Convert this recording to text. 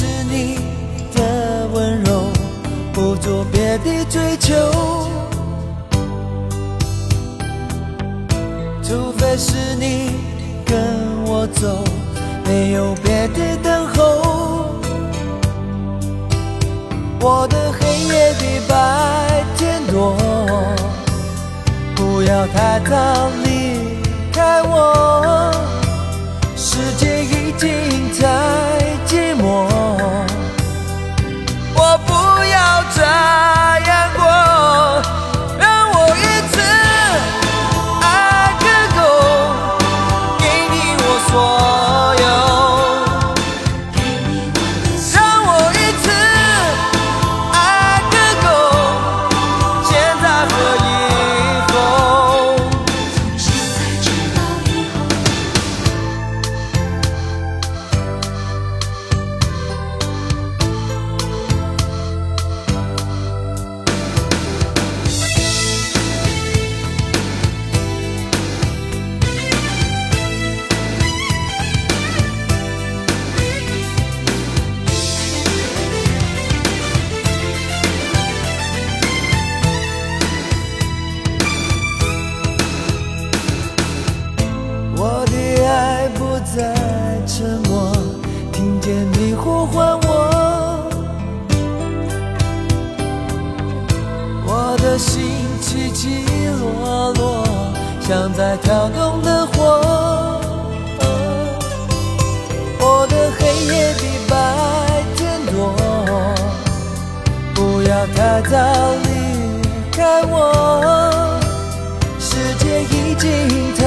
是你的温柔不做别的追求除非是你跟我走没有别的等候。我的黑夜比白天多不要太早离在沉默听见你呼唤我我的心起起落落像在跳动的火。我的黑夜比白天多不要太早离开我。世界已经